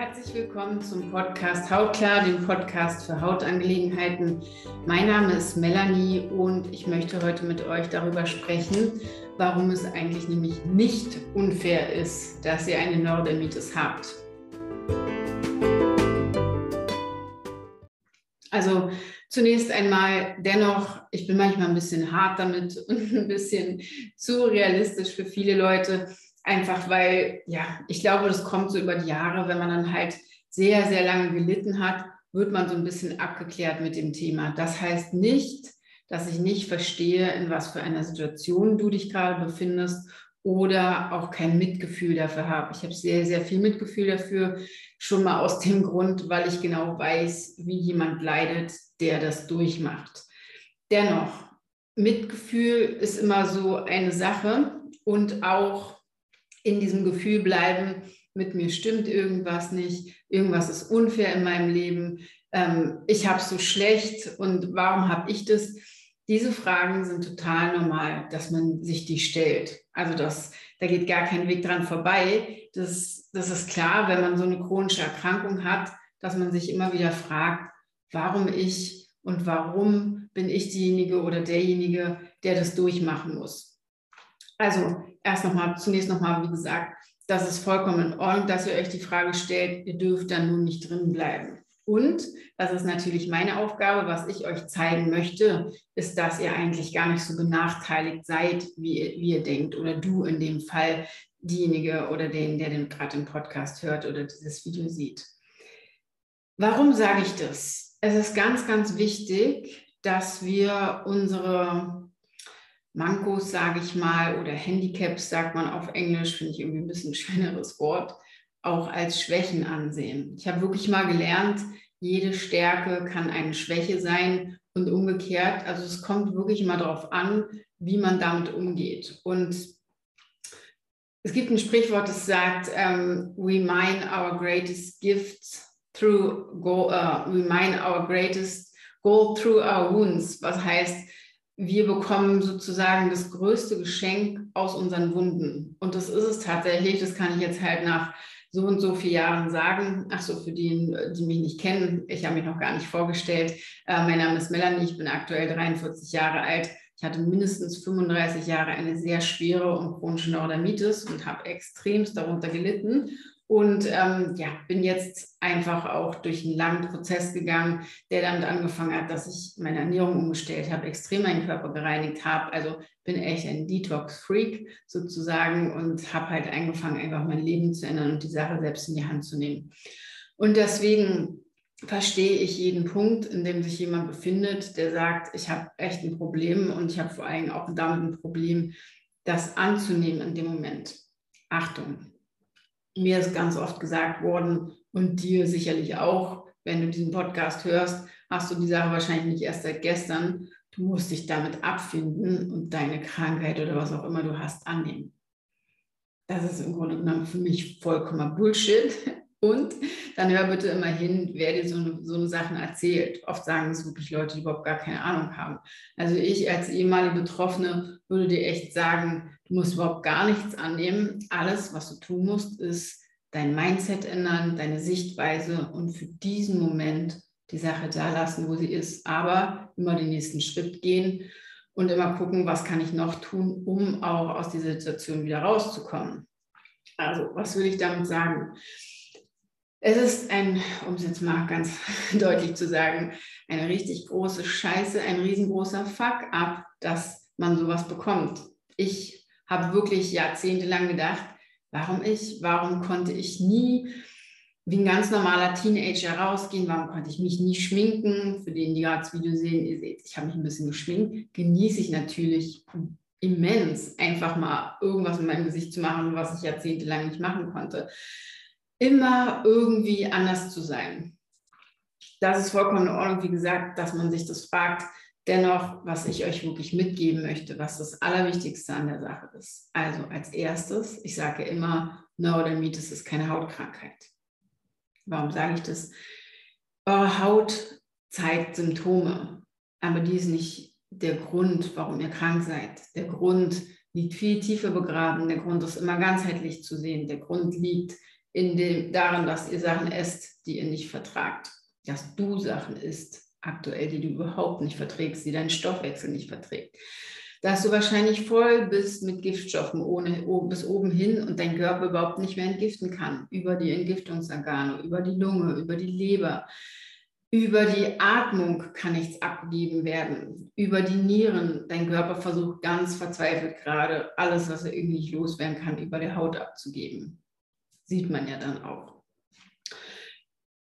Herzlich willkommen zum Podcast Hautklar, dem Podcast für Hautangelegenheiten. Mein Name ist Melanie und ich möchte heute mit euch darüber sprechen, warum es eigentlich nämlich nicht unfair ist, dass ihr eine Neurodermitis habt. Also zunächst einmal, dennoch, ich bin manchmal ein bisschen hart damit und ein bisschen zu realistisch für viele Leute Einfach weil, ja, ich glaube, das kommt so über die Jahre, wenn man dann halt sehr, sehr lange gelitten hat, wird man so ein bisschen abgeklärt mit dem Thema. Das heißt nicht, dass ich nicht verstehe, in was für einer Situation du dich gerade befindest oder auch kein Mitgefühl dafür habe. Ich habe sehr, sehr viel Mitgefühl dafür, schon mal aus dem Grund, weil ich genau weiß, wie jemand leidet, der das durchmacht. Dennoch, Mitgefühl ist immer so eine Sache und auch in diesem Gefühl bleiben, mit mir stimmt irgendwas nicht, irgendwas ist unfair in meinem Leben, ähm, ich habe es so schlecht und warum habe ich das? Diese Fragen sind total normal, dass man sich die stellt. Also das, da geht gar kein Weg dran vorbei. Das, das ist klar, wenn man so eine chronische Erkrankung hat, dass man sich immer wieder fragt, warum ich und warum bin ich diejenige oder derjenige, der das durchmachen muss. Also erst nochmal, zunächst nochmal, wie gesagt, das ist vollkommen in Ordnung, dass ihr euch die Frage stellt, ihr dürft dann nun nicht drin bleiben. Und, das ist natürlich meine Aufgabe, was ich euch zeigen möchte, ist, dass ihr eigentlich gar nicht so benachteiligt seid, wie, wie ihr denkt. Oder du in dem Fall, diejenige oder den, der den gerade den Podcast hört oder dieses Video sieht. Warum sage ich das? Es ist ganz, ganz wichtig, dass wir unsere Mankos, sage ich mal, oder Handicaps, sagt man auf Englisch, finde ich irgendwie ein bisschen ein schöneres Wort, auch als Schwächen ansehen. Ich habe wirklich mal gelernt, jede Stärke kann eine Schwäche sein und umgekehrt. Also es kommt wirklich immer darauf an, wie man damit umgeht. Und es gibt ein Sprichwort, das sagt, um, ähm, we mine our greatest gift through, go, uh, we mine our greatest gold through our wounds. Was heißt, wir bekommen sozusagen das größte Geschenk aus unseren Wunden. Und das ist es tatsächlich, das kann ich jetzt halt nach so und so vielen Jahren sagen. Ach so, für die, die mich nicht kennen, ich habe mich noch gar nicht vorgestellt. Äh, mein Name ist Melanie, ich bin aktuell 43 Jahre alt. Ich hatte mindestens 35 Jahre eine sehr schwere und chronische Neurodermitis und habe extremst darunter gelitten und ähm, ja, bin jetzt einfach auch durch einen langen Prozess gegangen, der damit angefangen hat, dass ich meine Ernährung umgestellt habe, extrem meinen Körper gereinigt habe. Also bin echt ein Detox-Freak sozusagen und habe halt angefangen, einfach mein Leben zu ändern und die Sache selbst in die Hand zu nehmen. Und deswegen verstehe ich jeden Punkt, in dem sich jemand befindet, der sagt, ich habe echt ein Problem und ich habe vor allem auch damit ein Problem, das anzunehmen in dem Moment. Achtung, mir ist ganz oft gesagt worden und dir sicherlich auch, wenn du diesen Podcast hörst, hast du die Sache wahrscheinlich nicht erst seit gestern. Du musst dich damit abfinden und deine Krankheit oder was auch immer du hast annehmen. Das ist im Grunde genommen für mich vollkommener Bullshit. Und dann hör bitte immer hin, wer dir so eine, so eine Sachen erzählt. Oft sagen es wirklich Leute, die überhaupt gar keine Ahnung haben. Also ich als ehemalige Betroffene würde dir echt sagen, du musst überhaupt gar nichts annehmen. Alles, was du tun musst, ist dein Mindset ändern, deine Sichtweise und für diesen Moment die Sache da lassen, wo sie ist. Aber immer den nächsten Schritt gehen und immer gucken, was kann ich noch tun, um auch aus dieser Situation wieder rauszukommen. Also, was will ich damit sagen? Es ist ein, um es jetzt mal ganz deutlich zu sagen, eine richtig große Scheiße, ein riesengroßer Fuck-up, dass man sowas bekommt. Ich habe wirklich jahrzehntelang gedacht, warum ich, warum konnte ich nie wie ein ganz normaler Teenager rausgehen, warum konnte ich mich nie schminken, für den, die gerade das Video sehen, ihr seht, ich habe mich ein bisschen geschminkt, genieße ich natürlich immens, einfach mal irgendwas in meinem Gesicht zu machen, was ich jahrzehntelang nicht machen konnte immer irgendwie anders zu sein. Das ist vollkommen in Ordnung, wie gesagt, dass man sich das fragt. Dennoch, was ich euch wirklich mitgeben möchte, was das Allerwichtigste an der Sache ist. Also als erstes, ich sage immer, Neurodermitis ist keine Hautkrankheit. Warum sage ich das? Eure Haut zeigt Symptome, aber die ist nicht der Grund, warum ihr krank seid. Der Grund liegt viel tiefer begraben. Der Grund ist immer ganzheitlich zu sehen. Der Grund liegt in dem, darin, dass ihr Sachen esst, die ihr nicht vertragt. Dass du Sachen isst, aktuell, die du überhaupt nicht verträgst, die dein Stoffwechsel nicht verträgt. Dass du wahrscheinlich voll bist mit Giftstoffen ohne, bis oben hin und dein Körper überhaupt nicht mehr entgiften kann. Über die Entgiftungsorgane, über die Lunge, über die Leber. Über die Atmung kann nichts abgegeben werden. Über die Nieren. Dein Körper versucht ganz verzweifelt gerade alles, was er irgendwie nicht loswerden kann, über die Haut abzugeben. Sieht man ja dann auch.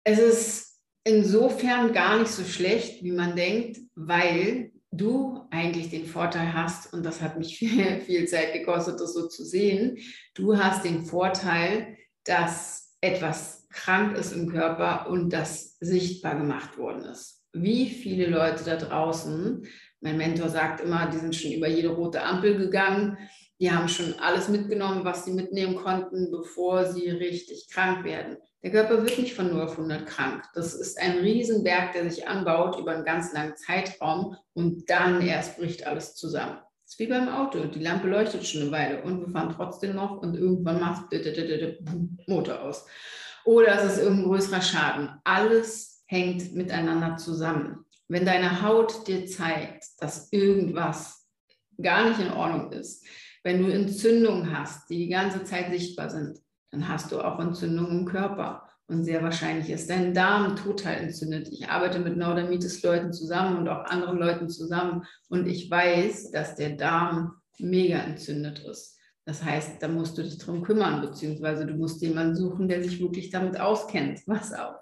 Es ist insofern gar nicht so schlecht, wie man denkt, weil du eigentlich den Vorteil hast, und das hat mich viel, viel Zeit gekostet, das so zu sehen, du hast den Vorteil, dass etwas krank ist im Körper und das sichtbar gemacht worden ist. Wie viele Leute da draußen, mein Mentor sagt immer, die sind schon über jede rote Ampel gegangen, die haben schon alles mitgenommen, was sie mitnehmen konnten, bevor sie richtig krank werden. Der Körper wird nicht von 0 auf 100 krank. Das ist ein Riesenberg, der sich anbaut über einen ganz langen Zeitraum und dann erst bricht alles zusammen. Das ist wie beim Auto. Die Lampe leuchtet schon eine Weile und wir fahren trotzdem noch und irgendwann macht Motor aus. Oder es ist irgendein größerer Schaden. Alles hängt miteinander zusammen. Wenn deine Haut dir zeigt, dass irgendwas gar nicht in Ordnung ist, wenn du Entzündungen hast, die die ganze Zeit sichtbar sind, dann hast du auch Entzündungen im Körper. Und sehr wahrscheinlich ist dein Darm total entzündet. Ich arbeite mit Neurodermitis-Leuten zusammen und auch anderen Leuten zusammen. Und ich weiß, dass der Darm mega entzündet ist. Das heißt, da musst du dich drum kümmern, beziehungsweise du musst jemanden suchen, der sich wirklich damit auskennt, was auch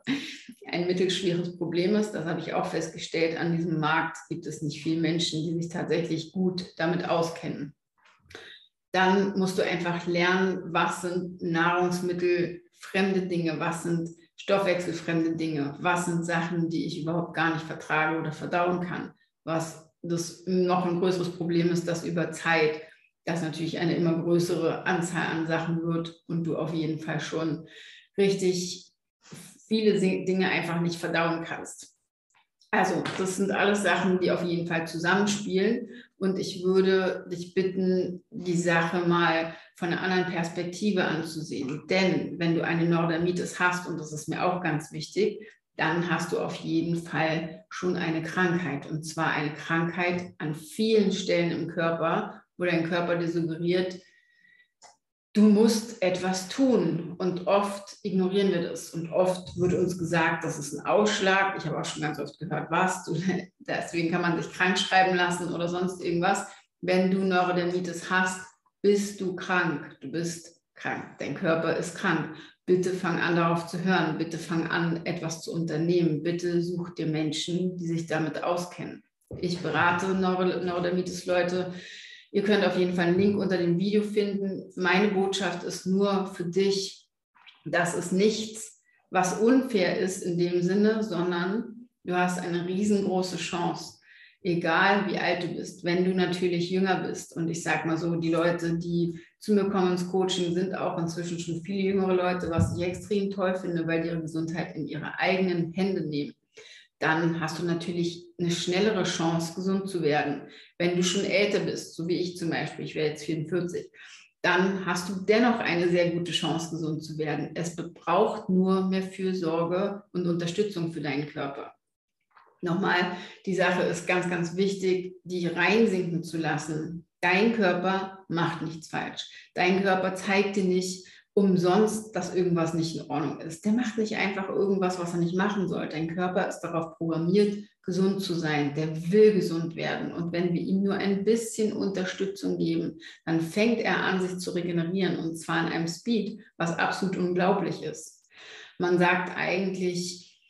ein mittelschweres Problem ist. Das habe ich auch festgestellt. An diesem Markt gibt es nicht viele Menschen, die sich tatsächlich gut damit auskennen dann musst du einfach lernen, was sind nahrungsmittelfremde Dinge, was sind stoffwechselfremde Dinge, was sind Sachen, die ich überhaupt gar nicht vertrage oder verdauen kann. Was das noch ein größeres Problem ist, dass über Zeit das natürlich eine immer größere Anzahl an Sachen wird und du auf jeden Fall schon richtig viele Dinge einfach nicht verdauen kannst. Also, das sind alles Sachen, die auf jeden Fall zusammenspielen. Und ich würde dich bitten, die Sache mal von einer anderen Perspektive anzusehen. Denn wenn du eine Neurodermitis hast, und das ist mir auch ganz wichtig, dann hast du auf jeden Fall schon eine Krankheit. Und zwar eine Krankheit an vielen Stellen im Körper, wo dein Körper dir suggeriert, du musst etwas tun. Und oft ignorieren wir das. Und oft wird uns gesagt, das ist ein Ausschlag. Ich habe auch schon ganz oft gehört, was, du, deswegen kann man dich krank schreiben lassen oder sonst irgendwas. Wenn du Neurodermitis hast, bist du krank. Du bist krank. Dein Körper ist krank. Bitte fang an, darauf zu hören. Bitte fang an, etwas zu unternehmen. Bitte such dir Menschen, die sich damit auskennen. Ich berate Neurodermitis-Leute Ihr könnt auf jeden Fall einen Link unter dem Video finden. Meine Botschaft ist nur für dich, das ist nichts, was unfair ist in dem Sinne, sondern du hast eine riesengroße Chance, egal wie alt du bist. Wenn du natürlich jünger bist und ich sage mal so, die Leute, die zu mir kommen ins Coaching, sind auch inzwischen schon viele jüngere Leute, was ich extrem toll finde, weil die ihre Gesundheit in ihre eigenen Hände nehmen dann hast du natürlich eine schnellere Chance, gesund zu werden. Wenn du schon älter bist, so wie ich zum Beispiel, ich wäre jetzt 44, dann hast du dennoch eine sehr gute Chance, gesund zu werden. Es braucht nur mehr Fürsorge und Unterstützung für deinen Körper. Nochmal, die Sache ist ganz, ganz wichtig, die reinsinken zu lassen. Dein Körper macht nichts falsch. Dein Körper zeigt dir nicht, umsonst, dass irgendwas nicht in Ordnung ist. Der macht nicht einfach irgendwas, was er nicht machen soll. Dein Körper ist darauf programmiert, gesund zu sein. Der will gesund werden. Und wenn wir ihm nur ein bisschen Unterstützung geben, dann fängt er an, sich zu regenerieren. Und zwar in einem Speed, was absolut unglaublich ist. Man sagt eigentlich,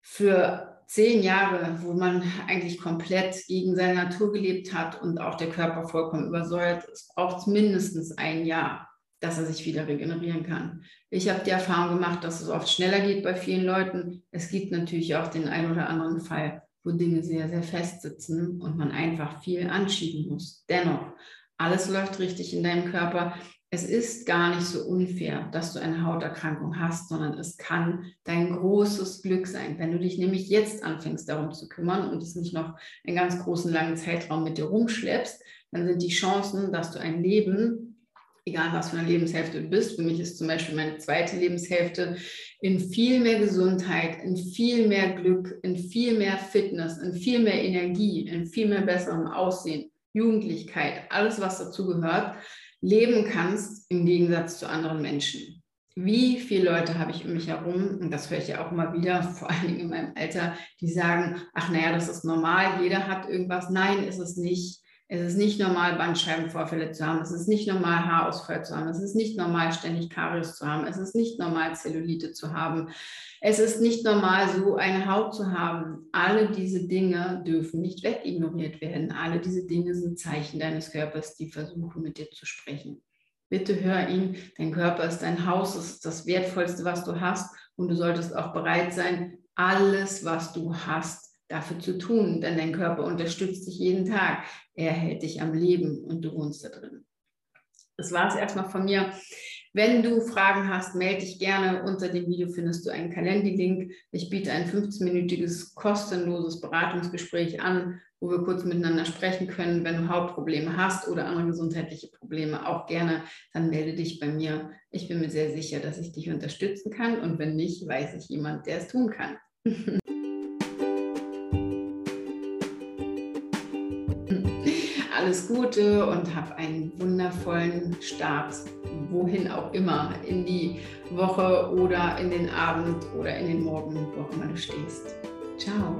für zehn Jahre, wo man eigentlich komplett gegen seine Natur gelebt hat und auch der Körper vollkommen übersäuert ist, braucht es mindestens ein Jahr dass er sich wieder regenerieren kann. Ich habe die Erfahrung gemacht, dass es oft schneller geht bei vielen Leuten. Es gibt natürlich auch den einen oder anderen Fall, wo Dinge sehr, sehr fest sitzen und man einfach viel anschieben muss. Dennoch, alles läuft richtig in deinem Körper. Es ist gar nicht so unfair, dass du eine Hauterkrankung hast, sondern es kann dein großes Glück sein. Wenn du dich nämlich jetzt anfängst, darum zu kümmern und es nicht noch einen ganz großen langen Zeitraum mit dir rumschleppst, dann sind die Chancen, dass du ein Leben egal was für eine Lebenshälfte du bist. Für mich ist zum Beispiel meine zweite Lebenshälfte in viel mehr Gesundheit, in viel mehr Glück, in viel mehr Fitness, in viel mehr Energie, in viel mehr besserem Aussehen, Jugendlichkeit, alles, was dazu gehört, leben kannst im Gegensatz zu anderen Menschen. Wie viele Leute habe ich um mich herum, und das höre ich ja auch immer wieder, vor allen Dingen in meinem Alter, die sagen, ach naja, das ist normal, jeder hat irgendwas. Nein, ist es nicht. Es ist nicht normal, Bandscheibenvorfälle zu haben. Es ist nicht normal, Haarausfall zu haben. Es ist nicht normal, ständig Karies zu haben. Es ist nicht normal, Zellulite zu haben. Es ist nicht normal, so eine Haut zu haben. Alle diese Dinge dürfen nicht wegignoriert werden. Alle diese Dinge sind Zeichen deines Körpers, die versuchen, mit dir zu sprechen. Bitte hör ihn. Dein Körper ist dein Haus, es ist das Wertvollste, was du hast. Und du solltest auch bereit sein, alles, was du hast, dafür zu tun, denn dein Körper unterstützt dich jeden Tag. Er hält dich am Leben und du wohnst da drin. Das war es erstmal von mir. Wenn du Fragen hast, melde dich gerne. Unter dem Video findest du einen Kalendilink. Ich biete ein 15-minütiges kostenloses Beratungsgespräch an, wo wir kurz miteinander sprechen können. Wenn du Hautprobleme hast oder andere gesundheitliche Probleme, auch gerne, dann melde dich bei mir. Ich bin mir sehr sicher, dass ich dich unterstützen kann. Und wenn nicht, weiß ich jemand, der es tun kann. alles Gute und hab einen wundervollen Start, wohin auch immer, in die Woche oder in den Abend oder in den Morgen, wo auch immer du stehst. Ciao.